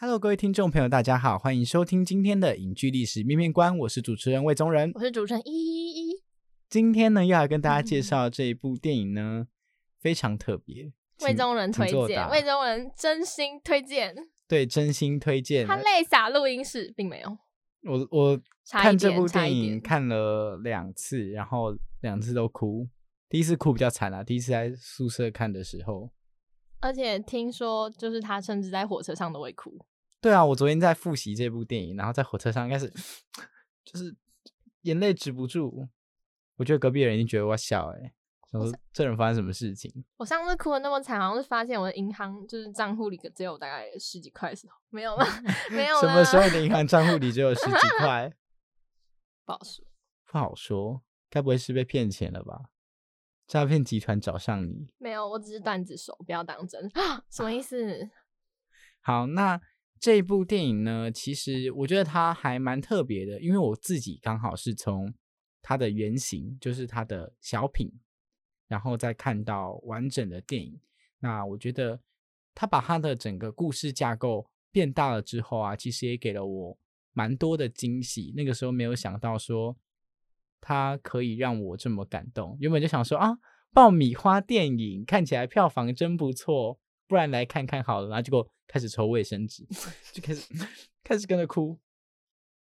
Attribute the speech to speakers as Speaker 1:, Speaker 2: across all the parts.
Speaker 1: Hello，各位听众朋友，大家好，欢迎收听今天的影剧历史面面观，我是主持人魏宗仁
Speaker 2: 我。是主持人一一一，
Speaker 1: 今天呢，要来跟大家介 绍这一部电影呢，非常特别。
Speaker 2: 魏宗仁推荐，魏宗仁真心推荐。
Speaker 1: 对，真心推荐。
Speaker 2: 他泪洒录音室，并没有。
Speaker 1: 我我看这部电影看了两次，然后两次都哭。第一次哭比较惨啊，第一次在宿舍看的时候。
Speaker 2: 而且听说，就是他甚至在火车上都会哭。
Speaker 1: 对啊，我昨天在复习这部电影，然后在火车上应该是就是眼泪止不住。我觉得隔壁的人已经觉得我要笑哎、想说这人发生什么事情？
Speaker 2: 我上次哭的那么惨，好像是发现我的银行就是账户里只有大概十几块的时候，没有吗，没有了。
Speaker 1: 什么时候你的银行账户里只有十几 块？
Speaker 2: 不好说？
Speaker 1: 不好说，该不会是被骗钱了吧？诈骗集团找上你。
Speaker 2: 没有，我只是段子手，不要当真。什么意思？
Speaker 1: 好，那这部电影呢，其实我觉得它还蛮特别的，因为我自己刚好是从它的原型，就是它的小品，然后再看到完整的电影。那我觉得他把他的整个故事架构变大了之后啊，其实也给了我蛮多的惊喜。那个时候没有想到说它可以让我这么感动，原本就想说啊，爆米花电影看起来票房真不错，不然来看看好了。然后结果开始抽卫生纸，就开始开始跟着哭。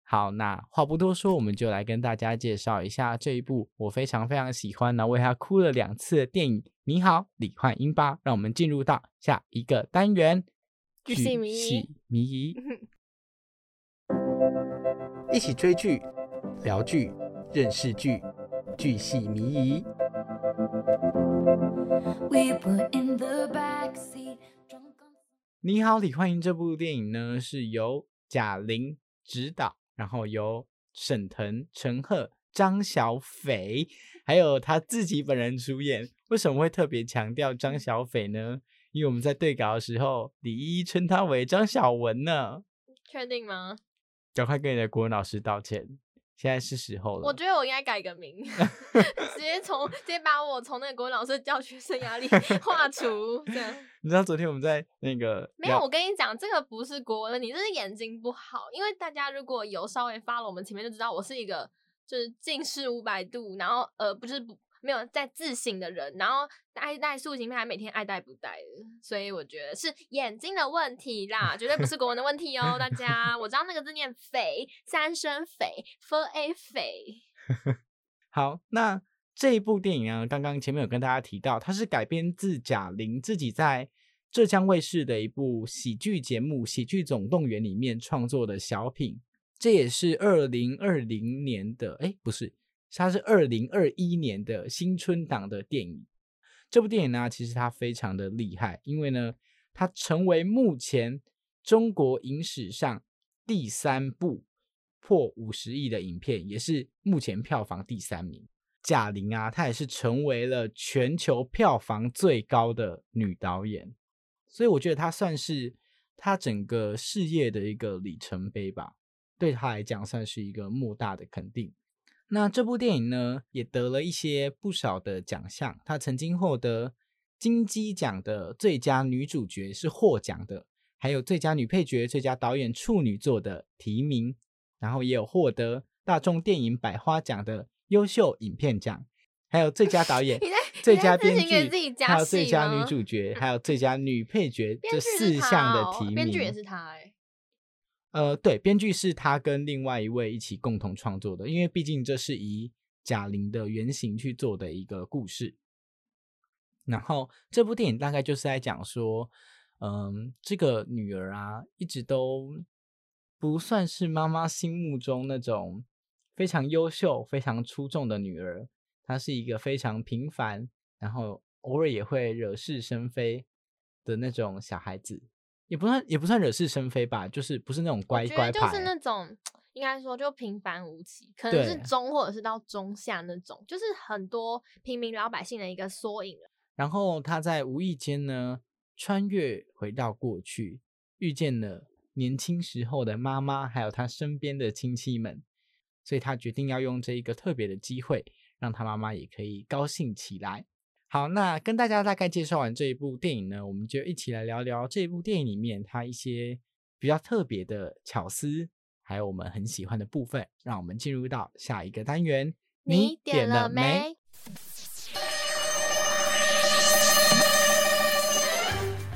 Speaker 1: 好，那话不多说，我们就来跟大家介绍一下这一部我非常非常喜欢，然后为他哭了两次的电影《你好，李焕英》吧。让我们进入到下一个单元——
Speaker 2: 巨细靡遗
Speaker 1: 细迷疑，一起追剧、聊剧、认识剧，巨细靡遗。
Speaker 3: We were in the
Speaker 1: 你好，李焕英这部电影呢是由贾玲执导，然后由沈腾、陈赫、张小斐，还有他自己本人主演。为什么会特别强调张小斐呢？因为我们在对稿的时候，李依依称他为张小文呢。
Speaker 2: 确定吗？
Speaker 1: 赶快跟你的国文老师道歉，现在是时候了。
Speaker 2: 我觉得我应该改个名，直接从直接把我从那个国文老师的教学生涯里 划除。这样
Speaker 1: 你知道昨天我们在那个
Speaker 2: 没有，我跟你讲，这个不是国文问题，这是眼睛不好。因为大家如果有稍微发了我们前面就知道，我是一个就是近视五百度，然后呃不是不没有在自省的人，然后爱戴塑形片还每天爱戴不戴的，所以我觉得是眼睛的问题啦，绝对不是国文的问题哦，大家。我知道那个字念肥，三声肥，f a 肥。
Speaker 1: 好，那这一部电影啊，刚刚前面有跟大家提到，它是改编自贾玲自己在浙江卫视的一部喜剧节目《喜剧总动员》里面创作的小品，这也是二零二零年的，哎，不是，它是二零二一年的新春档的电影。这部电影呢，其实它非常的厉害，因为呢，它成为目前中国影史上第三部破五十亿的影片，也是目前票房第三名。贾玲啊，她也是成为了全球票房最高的女导演，所以我觉得她算是她整个事业的一个里程碑吧，对她来讲算是一个莫大的肯定。那这部电影呢，也得了一些不少的奖项。她曾经获得金鸡奖的最佳女主角是获奖的，还有最佳女配角、最佳导演处女作的提名，然后也有获得大众电影百花奖的优秀影片奖，还有最佳导演、最佳编剧，还有最佳女 主角，还有最佳女配角这四项的
Speaker 2: 哦
Speaker 1: 提名。
Speaker 2: 编剧也是他哎、
Speaker 1: 呃，对，编剧是他跟另外一位一起共同创作的，因为毕竟这是以贾玲的原型去做的一个故事。然后这部电影大概就是在讲说，嗯，这个女儿啊，一直都不算是妈妈心目中那种非常优秀、非常出众的女儿，她是一个非常平凡，然后偶尔也会惹是生非的那种小孩子。也不算也不算惹是生非吧，就是不是那种乖乖牌，
Speaker 2: 就是那种，应该说就平凡无奇，可能是中或者是到中下那种，就是很多平民老百姓的一个缩影了。
Speaker 1: 然后他在无意间呢，穿越回到过去，遇见了年轻时候的妈妈，还有他身边的亲戚们，所以他决定要用这一个特别的机会，让他妈妈也可以高兴起来。好，那跟大家大概介绍完这一部电影呢，我们就一起来聊聊这一部电影里面它一些比较特别的巧思，还有我们很喜欢的部分。让我们进入到下一个单元，
Speaker 2: 你点了
Speaker 1: 没？
Speaker 2: 没？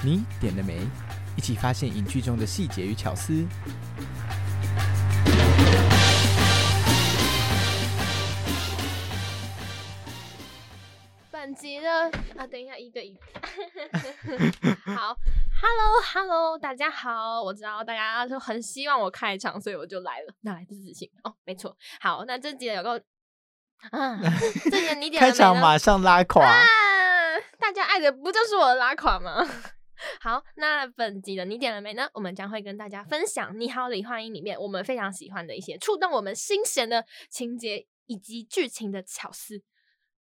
Speaker 1: 你点了没？一起发现影剧中的细节与巧思。
Speaker 2: 集的啊，等一下，一对一。好，Hello Hello，大家好，我知道大家都很希望我开场，所以我就来了，哪来的自信？哦，没错。好，那这集的有个啊，这集你点了
Speaker 1: 开场马上拉垮。
Speaker 2: 啊，大家爱的不就是我的拉垮吗？好，那本集的你点了没呢？我们将会跟大家分享《你好，李焕英》里面我们非常喜欢的一些触动我们心弦的情节以及剧情的巧思。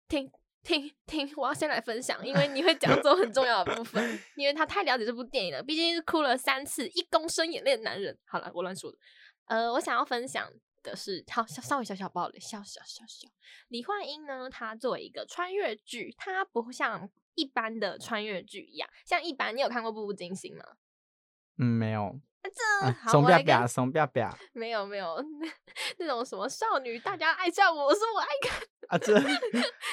Speaker 2: 听听听，我要先来分享，因为你会讲走很重要的部分，因为他太了解这部电影了，毕竟是哭了三次、一公升眼泪的男人。好了，我乱说的。呃，我想要分享的是，好稍稍微小小爆雷，小小小小。李焕英呢，她作为一个穿越剧，它不像一般的穿越剧一样，像一般你有看过《步步惊心》吗？
Speaker 1: 嗯，没有。怂
Speaker 2: 我来跟
Speaker 1: 吧吧，怂吧吧
Speaker 2: 没有没有那种什么少女，大家爱上我，我说我爱看，
Speaker 1: 啊！这啊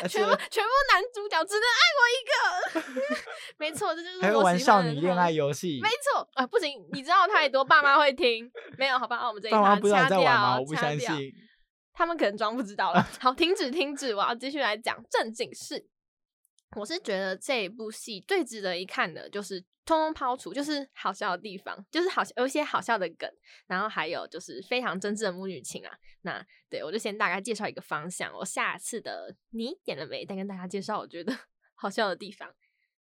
Speaker 2: 全全部男主角只能爱我一个。没错，这就是
Speaker 1: 还会玩少女恋爱游戏
Speaker 2: 没，错啊，不行，你知道太多，爸妈会听。没有，好吧，我们这一
Speaker 1: 爸妈
Speaker 2: 趴
Speaker 1: 不知道在玩
Speaker 2: 掐掉
Speaker 1: 吗？我不相信。
Speaker 2: 他们可能装不知道了。好，停止停止，我要继续来讲正经事。我是觉得这一部戏最值得一看的，就是通通抛除，就是好笑的地方，就是好有一些好笑的梗，然后还有就是非常真挚的母女情啊。那对我就先大概介绍一个方向，我下次的你点了没？再跟大家介绍我觉得 好笑的地方。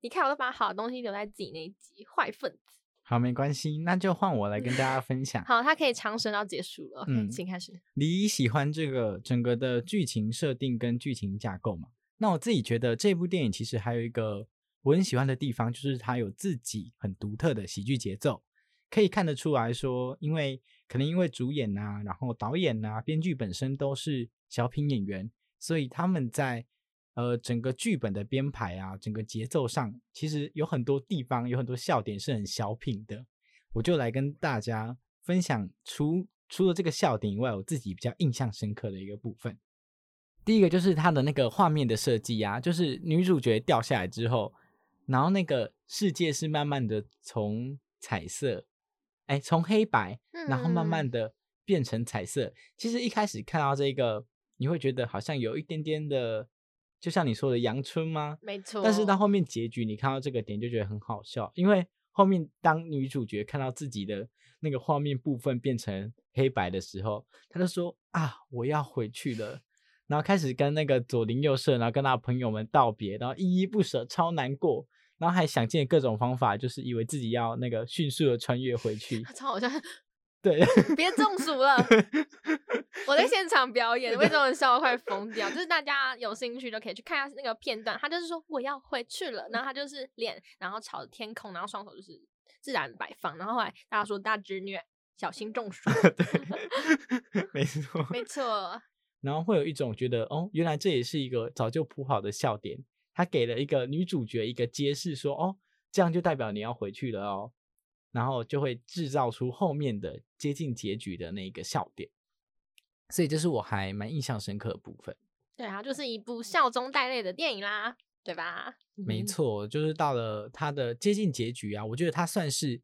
Speaker 2: 你看，我都把好的东西留在自己那一集，坏分子。
Speaker 1: 好，没关系，那就换我来跟大家分享。
Speaker 2: 好，它可以长绳到结束了。嗯，
Speaker 1: 嗯
Speaker 2: 请开始。
Speaker 1: 你喜欢这个整个的剧情设定跟剧情架构嘛？那我自己觉得这部电影其实还有一个我很喜欢的地方，就是它有自己很独特的喜剧节奏，可以看得出来说，因为可能因为主演呐、然后导演呐、编剧本身都是小品演员，所以他们在呃整个剧本的编排啊，整个节奏上，其实有很多地方有很多笑点是很小品的。我就来跟大家分享除除了这个笑点以外，我自己比较印象深刻的一个部分。第一个就是它的那个画面的设计啊，就是女主角掉下来之后，然后那个世界是慢慢的从彩色，哎，从黑白，然后慢慢
Speaker 2: 嗯
Speaker 1: 的变成彩色。其实一开始看到这个，你会觉得好像有一点点的，就像你说的阳春吗？
Speaker 2: 没错。
Speaker 1: 但是到后面结局，你看到这个点就觉得很好笑，因为后面当女主角看到自己的那个画面部分变成黑白的时候，她就说啊，我要回去了。然后开始跟那个左邻右舍，然后跟他的朋友们道别，然后依依不舍，超难过，然后还想尽各种方法，就是以为自己要那个迅速的穿越回去。
Speaker 2: 超好笑，
Speaker 1: 对，
Speaker 2: 别中暑了。我在现场表演，为什么笑得快疯掉？就是大家有兴趣都可以去看一下那个片段。他就是说我要回去了，然后他就是脸，然后朝着天空，然后双手就是自然摆放。然后后来大家说大侄女小心中暑，
Speaker 1: 对，没错。
Speaker 2: 没错，
Speaker 1: 然后会有一种觉得，哦，原来这也是一个早就铺好的笑点，他给了一个女主角一个揭示说，哦，这样就代表你要回去了哦，然后就会制造出后面的接近结局的那一个笑点，所以这是我还蛮印象深刻的部分。
Speaker 2: 对啊，就是一部笑中带泪的电影啦，对吧？嗯，
Speaker 1: 没错，就是到了它的接近结局啊，我觉得它算是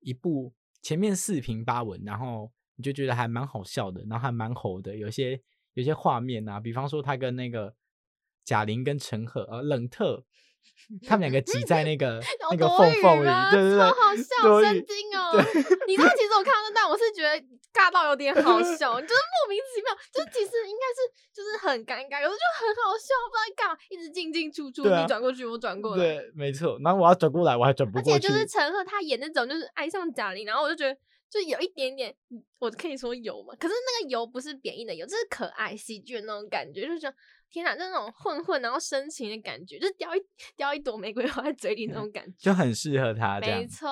Speaker 1: 一部前面四平八稳，然后你就觉得还蛮好笑的，然后还蛮吼的，有些有些画面啊，比方说他跟那个贾玲跟陈赫呃冷特。他们两个挤在那个
Speaker 2: 有
Speaker 1: 那个缝缝里，对对对，
Speaker 2: 超好笑，神经哦！你知道，其实我看到那段，我是觉得尬到有点好笑，就是莫名其妙，就是其实应该是就是很尴尬，有时候就很好笑，不知道在干嘛，一直进进出出，
Speaker 1: 啊
Speaker 2: 你转过去，我转过来。
Speaker 1: 对，没错。然后我要转过来，我还转不过去。
Speaker 2: 而且就是陈赫他演那种就是爱上贾玲，然后我就觉得就有一点点，嗯我可以说油嘛，可是那个油不是贬义的油，这是可爱喜剧的那种感觉，就觉得天哪，就那种混混然后深情的感觉，就是叼一叼一朵玫瑰花在嘴里那种感觉，
Speaker 1: 就很适合他
Speaker 2: 没。错。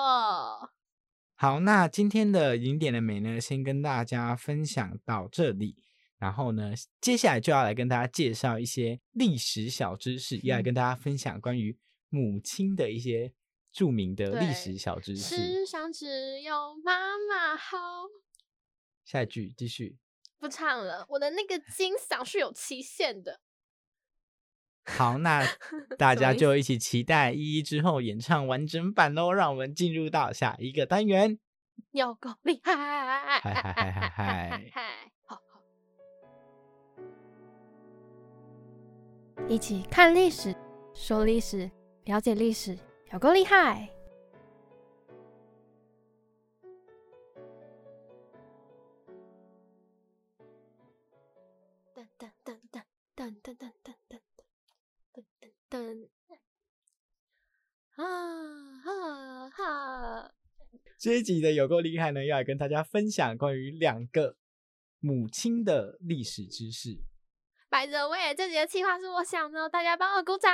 Speaker 1: 好，那今天的零点的美呢，先跟大家分享到这里。然后呢，接下来就要来跟大家介绍一些历史小知识，要来跟大家分享关于母亲的一些著名的历史小知识。
Speaker 2: 世上只有妈妈好。
Speaker 1: 下一句继续。
Speaker 2: 不唱了，我的那个金嗓是有期限的。
Speaker 1: 好，那 大家就一起期待依依之后演唱完整版喽。让我们进入到下一个单元。
Speaker 2: 有够厉害！
Speaker 1: 嗨嗨嗨嗨嗨
Speaker 2: 嗨！好好，一起看历史，说历史，了解历史，有够厉害！噔噔噔噔噔噔噔噔噔噔噔噔啊哈哈！
Speaker 1: 这一集的有够厉害呢，要来跟大家分享关于两个母亲的历史知识。
Speaker 2: 白泽威，这集的计划是我想的，大家帮我鼓掌。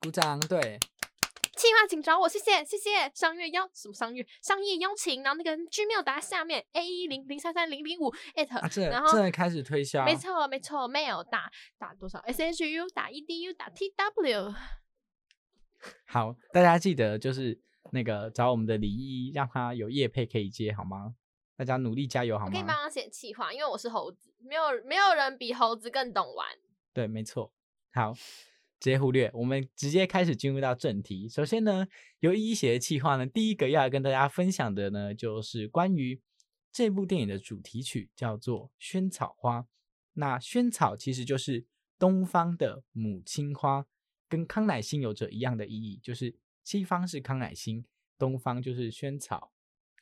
Speaker 1: 鼓掌，对，
Speaker 2: 计划请找我，谢谢谢谢。商业邀什么商业商业邀请，然后那个 Gmail 打在下面 A 一零零三三零零五 at，、然后
Speaker 1: 这开始推销，
Speaker 2: 没错没错，mail 打打多少 S H U 打 E D U 打 T W，
Speaker 1: 好，大家记得就是那个找我们的李一，让他有业配可以接，好吗？大家努力加油，好
Speaker 2: 吗可以帮
Speaker 1: 吗？
Speaker 2: 他写企划，因为我是猴子，没有没有人比猴子更懂玩。
Speaker 1: 对，没错。好，直接忽略，我们直接开始进入到正题。首先呢，由一写的企划呢，第一个要跟大家分享的呢，就是关于这部电影的主题曲，叫做《萱草花》。那萱草其实就是东方的母亲花，跟康乃馨有着一样的意义，就是西方是康乃馨，东方就是萱草。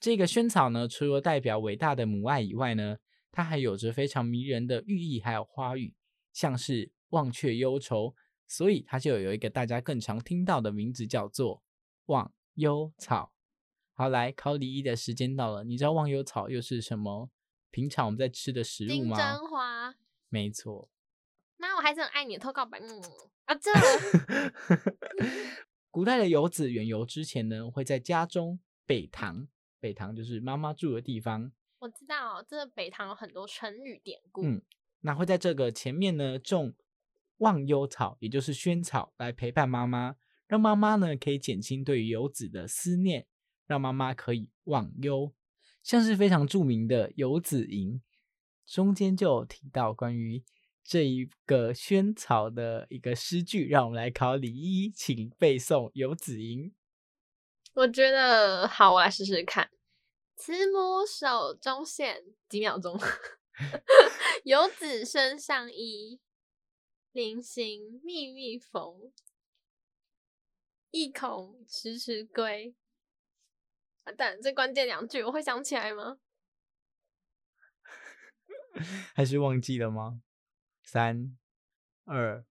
Speaker 1: 这个萱草呢，除了代表伟大的母爱以外呢，它还有着非常迷人的寓意，还有花语，像是忘却忧愁，所以它就有一个大家更常听到的名字，叫做忘忧草。好，来考李一的时间到了，你知道忘忧草又是什么？平常我们在吃的食物
Speaker 2: 金
Speaker 1: 吗？
Speaker 2: 针花，
Speaker 1: 没错，
Speaker 2: 那，我还是很爱你的，偷告白，嗯啊这
Speaker 1: 古代的游子远游之前呢，会在家中北堂，北堂就是妈妈住的地方，
Speaker 2: 我知道，这北堂有很多成语典故。
Speaker 1: 嗯那会在这个前面呢种忘忧草，也就是萱草，来陪伴妈妈，让妈妈呢可以减轻对于游子的思念，让妈妈可以忘忧。像是非常著名的《游子吟》，中间就有提到关于这一个萱草的一个诗句，让我们来考李一，请背诵《游子吟》。
Speaker 2: 我觉得好，我来试试看。慈母手中线，几秒钟。游子身上衣，临行密密缝。意恐迟迟归。啊，但这关键两句我会想起来吗？
Speaker 1: 还是忘记了吗？三、二，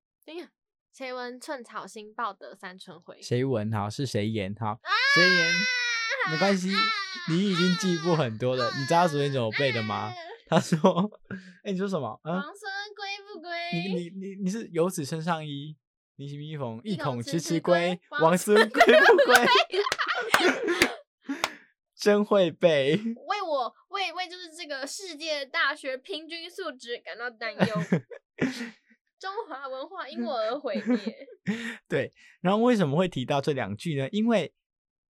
Speaker 2: 谁闻寸草心，报得三春晖。
Speaker 1: 谁闻？好，是谁言？好，谁言？没关系，你已经进步很多了。你知道昨天怎么背的吗？他说：“ 哎、你说什么？嗯、
Speaker 2: 王孙归不归？
Speaker 1: 你你你你是游子身上衣，临行密缝，
Speaker 2: 意
Speaker 1: 意恐迟
Speaker 2: 恐迟
Speaker 1: 归
Speaker 2: 归。
Speaker 1: 王孙归不归？真会背。
Speaker 2: 为我为为就是这个世界大学平均素质感到担忧。中华文化因我而毁灭。
Speaker 1: 对，然后为什么会提到这两句呢？因为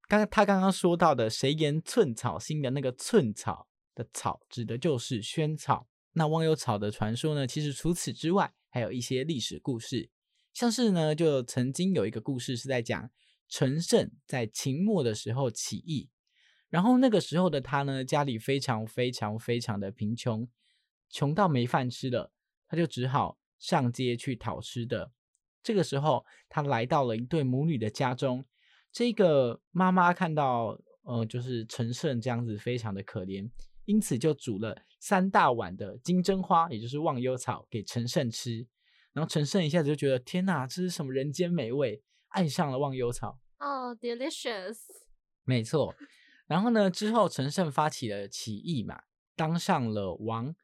Speaker 1: 刚他刚刚说到的“谁言寸草心”的那个“寸草”的草，指的就是萱草。那忘忧草的传说呢，其实除此之外，还有一些历史故事，像是呢，就曾经有一个故事是在讲陈胜在秦末的时候起义，然后那个时候的他呢，家里非常非常非常的贫穷，穷到没饭吃了，他就只好上街去讨吃的。这个时候，他来到了一对母女的家中。这个妈妈看到，呃，就是陈胜这样子非常的可怜，因此就煮了三大碗的金针花，也就是忘忧草给陈胜吃。然后陈胜一下子就觉得，天哪，这是什么人间美味，爱上了忘忧草。
Speaker 2: 哦，delicious。
Speaker 1: 没错。然后呢，之后陈胜发起了起义嘛，当上了王。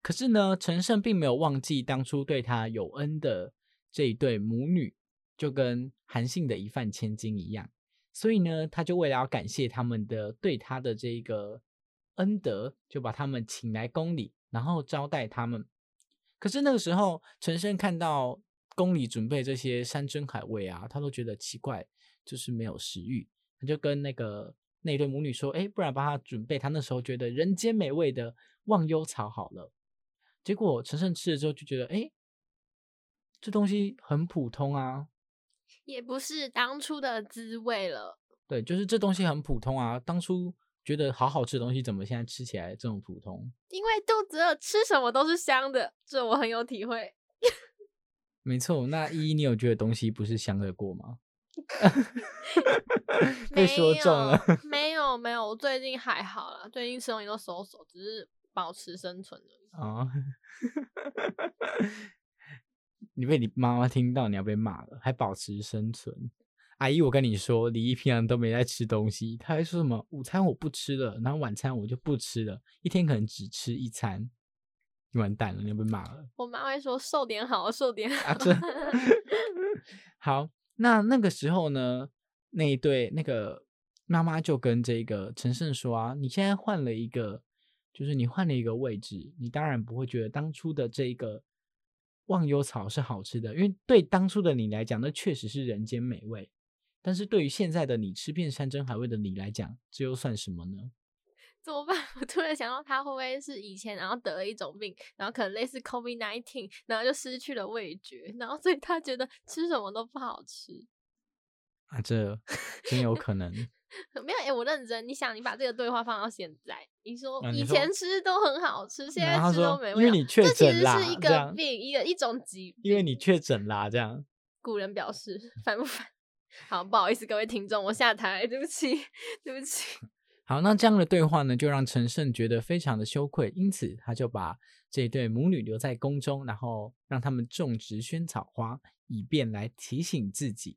Speaker 1: 可是呢，陈胜并没有忘记当初对他有恩的这一对母女，就跟韩信的一饭千金一样。所以呢，他就为了要感谢他们的对他的这个恩德，就把他们请来宫里，然后招待他们。可是那个时候，陈胜看到宫里准备这些山珍海味啊，他都觉得奇怪，就是没有食欲。他就跟那个那对母女说：“哎，不然帮他准备他那时候觉得人间美味的忘忧草好了。”结果陈胜吃了之后就觉得：“哎，这东西很普通啊。
Speaker 2: 也不是当初的滋味了。
Speaker 1: 对，就是这东西很普通啊。当初觉得好好吃的东西，怎么现在吃起来这么普通？
Speaker 2: 因为肚子饿，吃什么都是香的，这我很有体会。
Speaker 1: 没错。那依依，你有觉得东西不是香的过吗？被说中了。
Speaker 2: 没有没有，我最近还好啦，最近吃东西都收手，只是保持生存而已。
Speaker 1: 啊、你被你妈妈听到，你要被骂了，还保持生存。阿姨，我跟你说，李毅平常都没在吃东西，他还说什么午餐我不吃了，然后晚餐我就不吃了，一天可能只吃一餐。你完蛋了，你要被骂了。
Speaker 2: 我妈会说瘦点好，瘦点好。
Speaker 1: 啊，好，那那个时候呢，那一对那个妈妈就跟这个陈胜说啊，你现在换了一个，就是你换了一个位置，你当然不会觉得当初的这个忘忧草是好吃的，因为对当初的你来讲，那确实是人间美味。但是对于现在的你，吃遍山珍海味的你来讲，这又算什么呢？
Speaker 2: 怎么办？我突然想到，他会不会是以前然后得了一种病，然后可能类似 COVID nineteen，然后就失去了味觉，然后所以他觉得吃什么都不好吃。
Speaker 1: 啊，这真有可能。
Speaker 2: 没有，哎、我认真。你想，你把这个对话放到现在，你说以前吃都很好吃，现在吃都没味道
Speaker 1: 因为你确
Speaker 2: 这其实是一个病，一个一种疾病。
Speaker 1: 因为你确诊啦，这样。
Speaker 2: 古人表示 烦不烦？好，不好意思，各位听众，我下台，对不起，对不起。
Speaker 1: 好，那这样的对话呢，就让陈胜觉得非常的羞愧，因此他就把这对母女留在宫中，然后让他们种植萱草花，以便来提醒自己、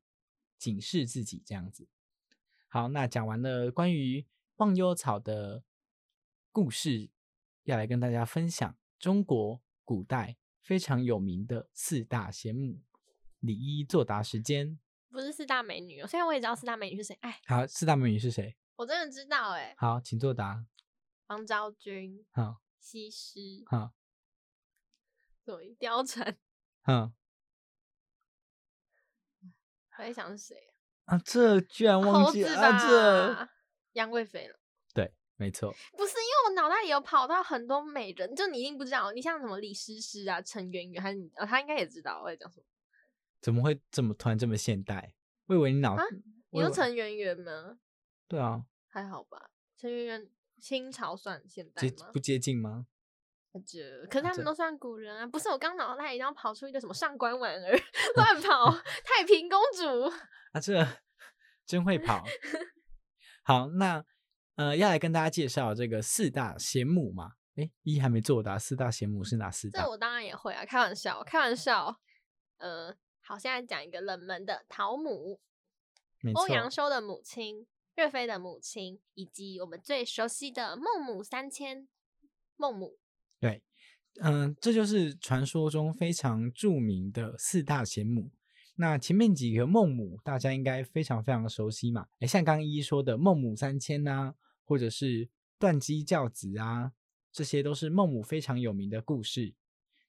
Speaker 1: 警示自己这样子。好，那讲完了关于忘忧草的故事，要来跟大家分享中国古代非常有名的四大贤母。李一作答时间，
Speaker 2: 不是四大美女哦，虽然我也知道四大美女是谁，哎，
Speaker 1: 好，四大美女是谁？
Speaker 2: 我真的知道，哎，
Speaker 1: 好，请作答。
Speaker 2: 王昭君、
Speaker 1: 好，
Speaker 2: 西施、
Speaker 1: 好，
Speaker 2: 对，貂蝉，
Speaker 1: 嗯。
Speaker 2: 我在想是谁
Speaker 1: 啊，这居然
Speaker 2: 啊？
Speaker 1: 忘记
Speaker 2: 猴子
Speaker 1: 啊！这，
Speaker 2: 杨贵妃了。
Speaker 1: 对，没错，
Speaker 2: 不是因为我脑袋里有跑到很多美人，就你一定不知道，你像什么李师师啊、陈圆圆，还是你、哦、他应该也知道我在讲什么
Speaker 1: 怎么会这么突然这么现代？我以为你脑，
Speaker 2: 啊？你
Speaker 1: 我以为
Speaker 2: 说陈圆圆吗？
Speaker 1: 对啊，
Speaker 2: 还好吧，陈圆圆清朝算现代吗
Speaker 1: 不？接近吗？
Speaker 2: 这可是他
Speaker 1: 这
Speaker 2: 们都算古人啊，不是我刚脑袋里然后跑出一个什么上官婉儿 乱跑太平公主，
Speaker 1: 啊，这真会跑。好，那呃，要来跟大家介绍这个四大贤母嘛？诶，一还没作答，四大贤母是哪四大？
Speaker 2: 这我当然也会啊，开玩笑，开玩笑。呃，好，现在讲一个冷门的陶母，
Speaker 1: 没
Speaker 2: 欧阳，修的母亲、岳飞的母亲，以及我们最熟悉的孟母三迁。孟母，
Speaker 1: 对，嗯、这就是传说中非常著名的四大贤母。那前面几个孟母，大家应该非常非常熟悉嘛。诶，像刚刚一一说的孟母三迁呐、或者是断机教子啊，这些都是孟母非常有名的故事。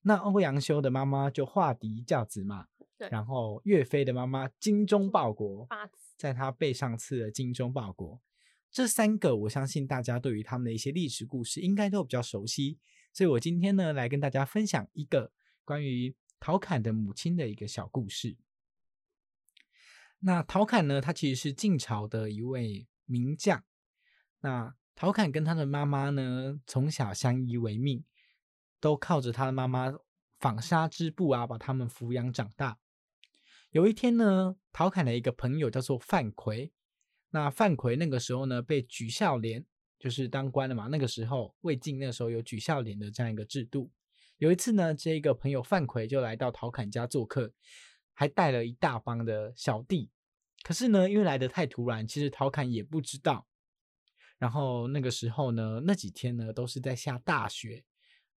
Speaker 1: 那欧阳修的妈妈就化敌教子嘛，
Speaker 2: 对
Speaker 1: 然后岳飞的妈妈精忠报国，在他背上刺了精忠报国。这三个，我相信大家对于他们的一些历史故事应该都比较熟悉，所以我今天呢来跟大家分享一个关于陶侃的母亲的一个小故事。那陶侃呢，他其实是晋朝的一位名将。那陶侃跟他的妈妈呢，从小相依为命，都靠着他的妈妈纺纱织布啊，把他们抚养长大。有一天呢，陶侃的一个朋友叫做范奎，那范奎那个时候呢被举孝廉，就是当官的嘛。那个时候魏晋那时候有举孝廉的这样一个制度。有一次呢，这个朋友范奎就来到陶侃家做客，还带了一大帮的小弟。可是呢，因为来得太突然，其实陶侃也不知道。然后那个时候呢，那几天呢都是在下大雪，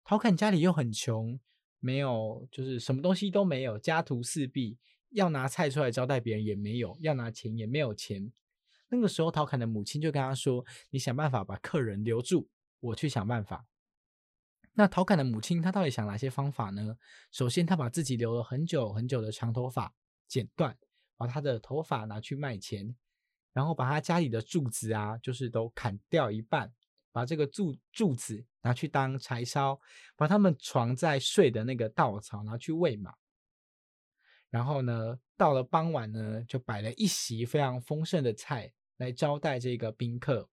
Speaker 1: 陶侃家里又很穷，没有就是什么东西都没有，家徒四壁，要拿菜出来招待别人也没有，要拿钱也没有钱。那个时候，陶侃的母亲就跟他说：“你想办法把客人留住，我去想办法。”那陶侃的母亲她到底想哪些方法呢？首先，她把自己留了很久很久的长头发剪断，把她的头发拿去卖钱，然后把她家里的柱子啊，就是都砍掉一半，把这个柱柱子拿去当柴烧，把他们床在睡的那个稻草拿去喂马。然后呢，到了傍晚呢，就摆了一席非常丰盛的菜来招待这个宾客。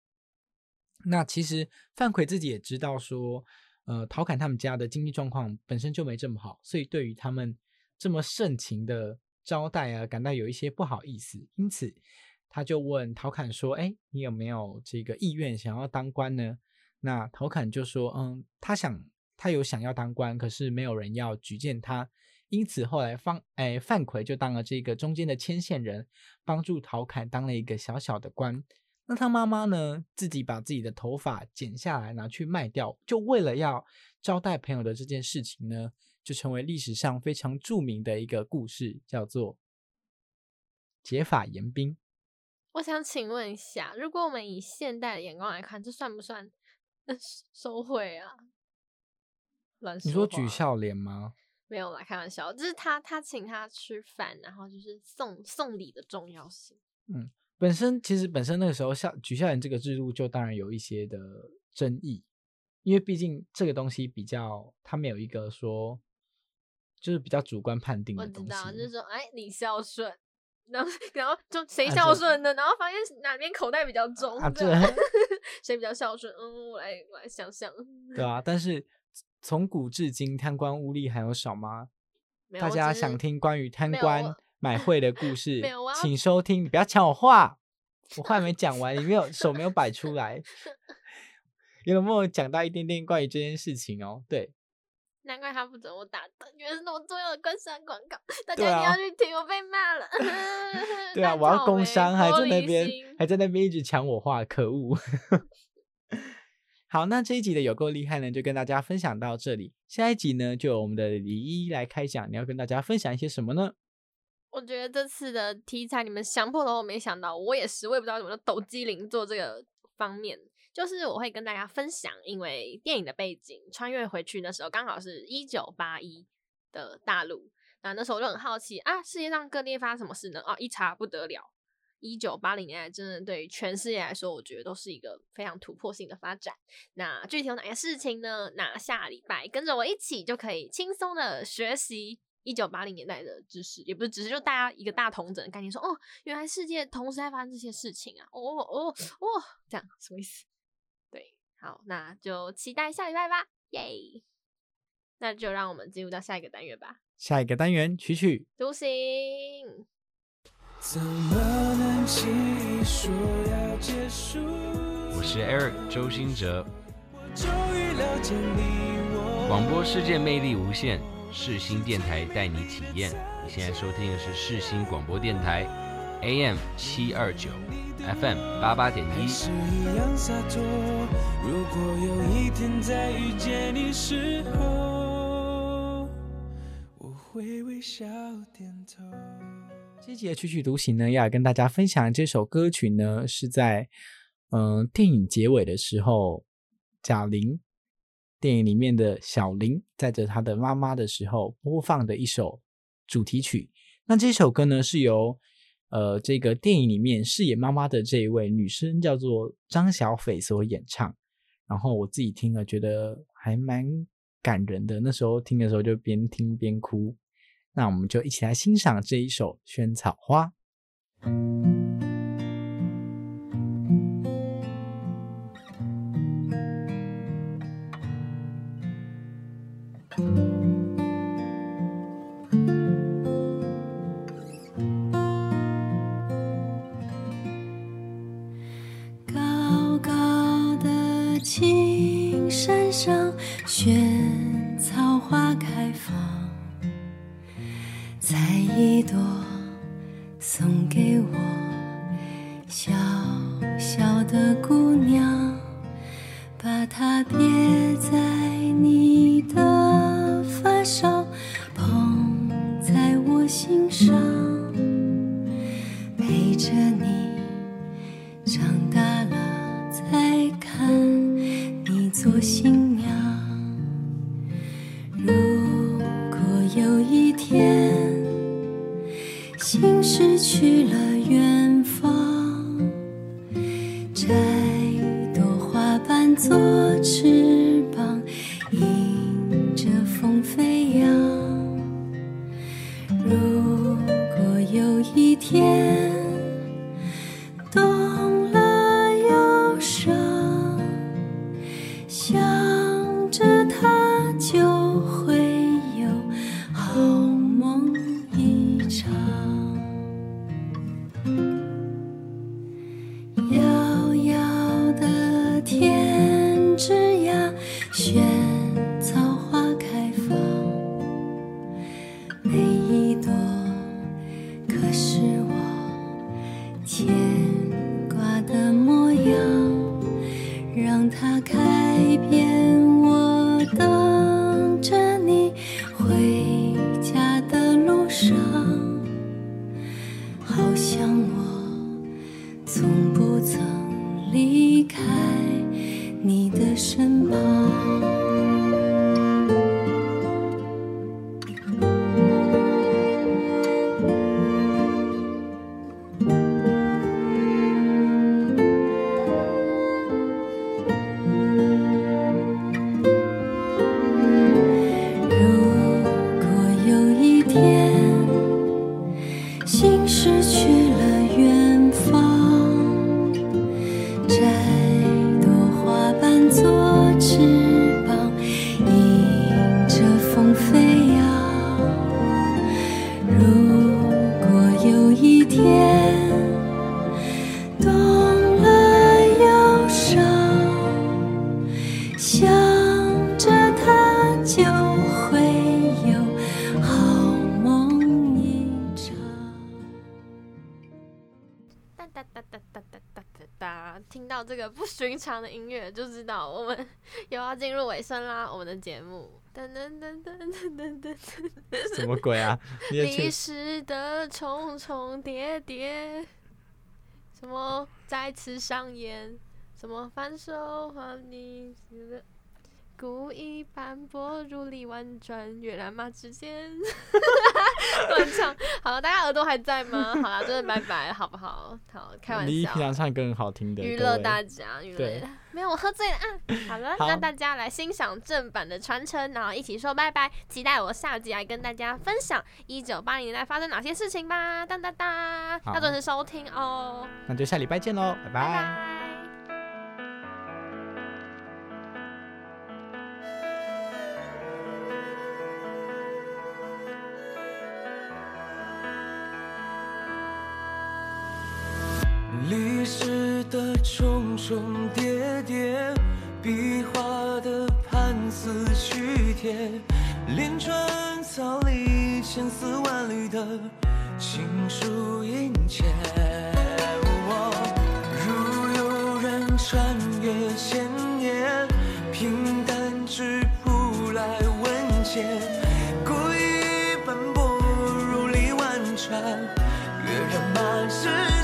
Speaker 1: 那其实范奎自己也知道说，呃，陶侃他们家的经济状况本身就没这么好，所以对于他们这么盛情的招待啊，感到有一些不好意思，因此他就问陶侃说：“哎，你有没有这个意愿想要当官呢？”那陶侃就说：“嗯，他想他有想要当官，可是没有人要举荐他，因此后来方哎范奎就当了这个中间的牵线人，帮助陶侃当了一个小小的官。那他妈妈呢，自己把自己的头发剪下来拿去卖掉，就为了要招待朋友的这件事情呢，就成为历史上非常著名的一个故事，叫做解法严兵。
Speaker 2: 我想请问一下，如果我们以现代的眼光来看，这算不算 收贿啊？乱
Speaker 1: 你说举
Speaker 2: 话
Speaker 1: 孝廉吗？
Speaker 2: 没有啦，开玩笑，就是他他请他吃饭，然后就是送送礼的重要性。
Speaker 1: 嗯本身其实本身那个时候下举孝廉这个制度就当然有一些的争议，因为毕竟这个东西比较他没有一个说就是比较主观判定的东西。
Speaker 2: 我知道，就是说，哎，你孝顺，然后然后就谁孝顺的，然后发现哪边口袋比较重，
Speaker 1: 啊
Speaker 2: 这 谁比较孝顺？嗯，我来我来想想，
Speaker 1: 对啊，但是从古至今贪官污吏还有少吗？大家想听关于贪官
Speaker 2: 我
Speaker 1: 买会的故 事请收听。你不要抢我话，我话还没讲完，你没有手没有摆出来。有没有讲到一点点关于这件事情哦？对，
Speaker 2: 难怪他不准我打的，原来是那么重要的官商广告，大家一定要
Speaker 1: 啊
Speaker 2: 去听，我被骂了。
Speaker 1: 对啊，我要工商，还在那边还在那边一直抢我话，可恶！好，那这一集的有够厉害呢，就跟大家分享到这里。下一集呢，就由我们的李一来开讲，你要跟大家分享一些什么呢？
Speaker 2: 我觉得这次的题材你们想破头，我没想到，我也是，我也不知道怎么抖机灵做这个方面。就是我会跟大家分享，因为电影的背景穿越回去那时候，刚好是一九八一的大陆。那那时候我就很好奇啊，世界上各地发生什么事呢？哦，一查不得了，一九八零年代真的对于全世界来说，我觉得都是一个非常突破性的发展。那具体有哪些事情呢？那下礼拜跟着我一起就可以轻松的学习一九八零年代的知识，也不是只是就大家一个大同整的概念，说哦，原来世界同时在发生这些事情啊，哦哦哦，这样什么意思？对，好，那就期待下礼拜吧，耶！那就让我们进入到下一个单元吧，
Speaker 1: 下一个单元，曲曲。
Speaker 2: 独行。
Speaker 4: 怎么能轻易说要结束？
Speaker 5: 我是 Eric 周兴哲，
Speaker 4: 我终于了解你我。
Speaker 5: 广播世界魅力无限，世新电台带你体验。你现在收听的是世新广播电台，AM 七二九，FM 八八点一。
Speaker 4: 是一样洒脱。如果有一天再遇见你时候，我会微笑点头。
Speaker 1: 这一集的曲曲独行呢，要跟大家分享这首歌曲呢，是在嗯、电影结尾的时候，贾玲电影里面的小玲载着她的妈妈的时候播放的一首主题曲。那这首歌呢，是由呃这个电影里面饰演妈妈的这一位女生叫做张小斐所演唱。然后我自己听了，觉得还蛮感人的。那时候听的时候就边听边哭。那我们就一起来欣赏这一首《萱草花》。
Speaker 3: 心上，陪着你。长大了再看你做新娘。如果有一天心失去了天，
Speaker 2: 寻常的音乐，就知道我们 又要进入尾声啦。我们的节目，噔噔噔噔噔噔噔，
Speaker 1: 什么鬼啊？
Speaker 2: 历史的重重叠叠，什么再次上演？什么翻手和你？故意斑驳，如里婉转，月亮马之间。乱唱，好了，大家耳朵还在吗？好了，真的拜拜，好不好？好，开玩笑
Speaker 1: 你平。常唱歌很好听的，
Speaker 2: 娱乐大家，娱乐
Speaker 1: 对。
Speaker 2: 没有，我喝醉了。啊，好了，
Speaker 1: 好
Speaker 2: 那大家来欣赏正版的传承，然后一起说拜拜。期待我下集来跟大家分享一九八零年代发生哪些事情吧。当当当，
Speaker 1: 好
Speaker 2: 要准时收听哦。
Speaker 1: 那就下礼拜见喽，拜
Speaker 2: 拜
Speaker 4: 的重重叠叠，笔画的盘丝虚贴，连川草里千丝万缕的情书殷切。如有人穿越千年，平淡之铺来文笺，故意斑驳如里婉转，跃然马之